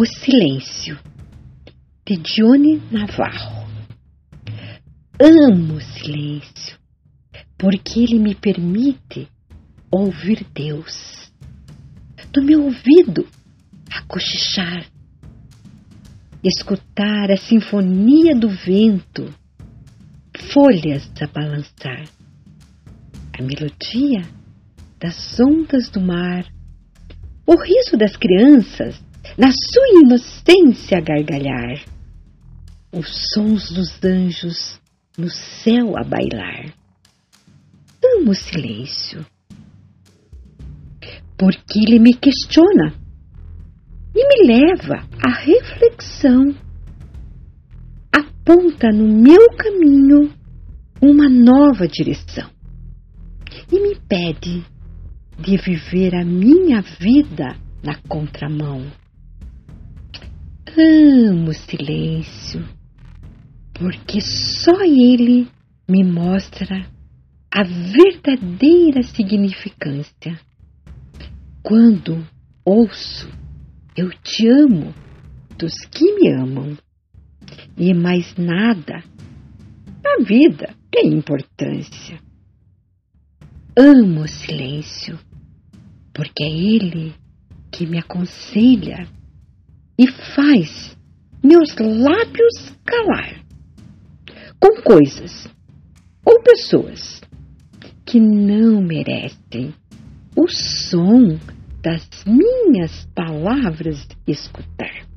O Silêncio, de Johnny Navarro. Amo o silêncio, porque ele me permite ouvir Deus. Do meu ouvido, a cochichar, escutar a sinfonia do vento, folhas a balançar, a melodia das ondas do mar, o riso das crianças na sua inocência gargalhar, os sons dos anjos no céu a bailar. Amo o silêncio, porque ele me questiona e me leva à reflexão. Aponta no meu caminho uma nova direção e me pede de viver a minha vida na contramão. Amo o silêncio, porque só ele me mostra a verdadeira significância. Quando ouço eu te amo dos que me amam, e mais nada na vida tem importância. Amo o silêncio, porque é ele que me aconselha e faz meus lábios calar com coisas ou pessoas que não merecem o som das minhas palavras escutar.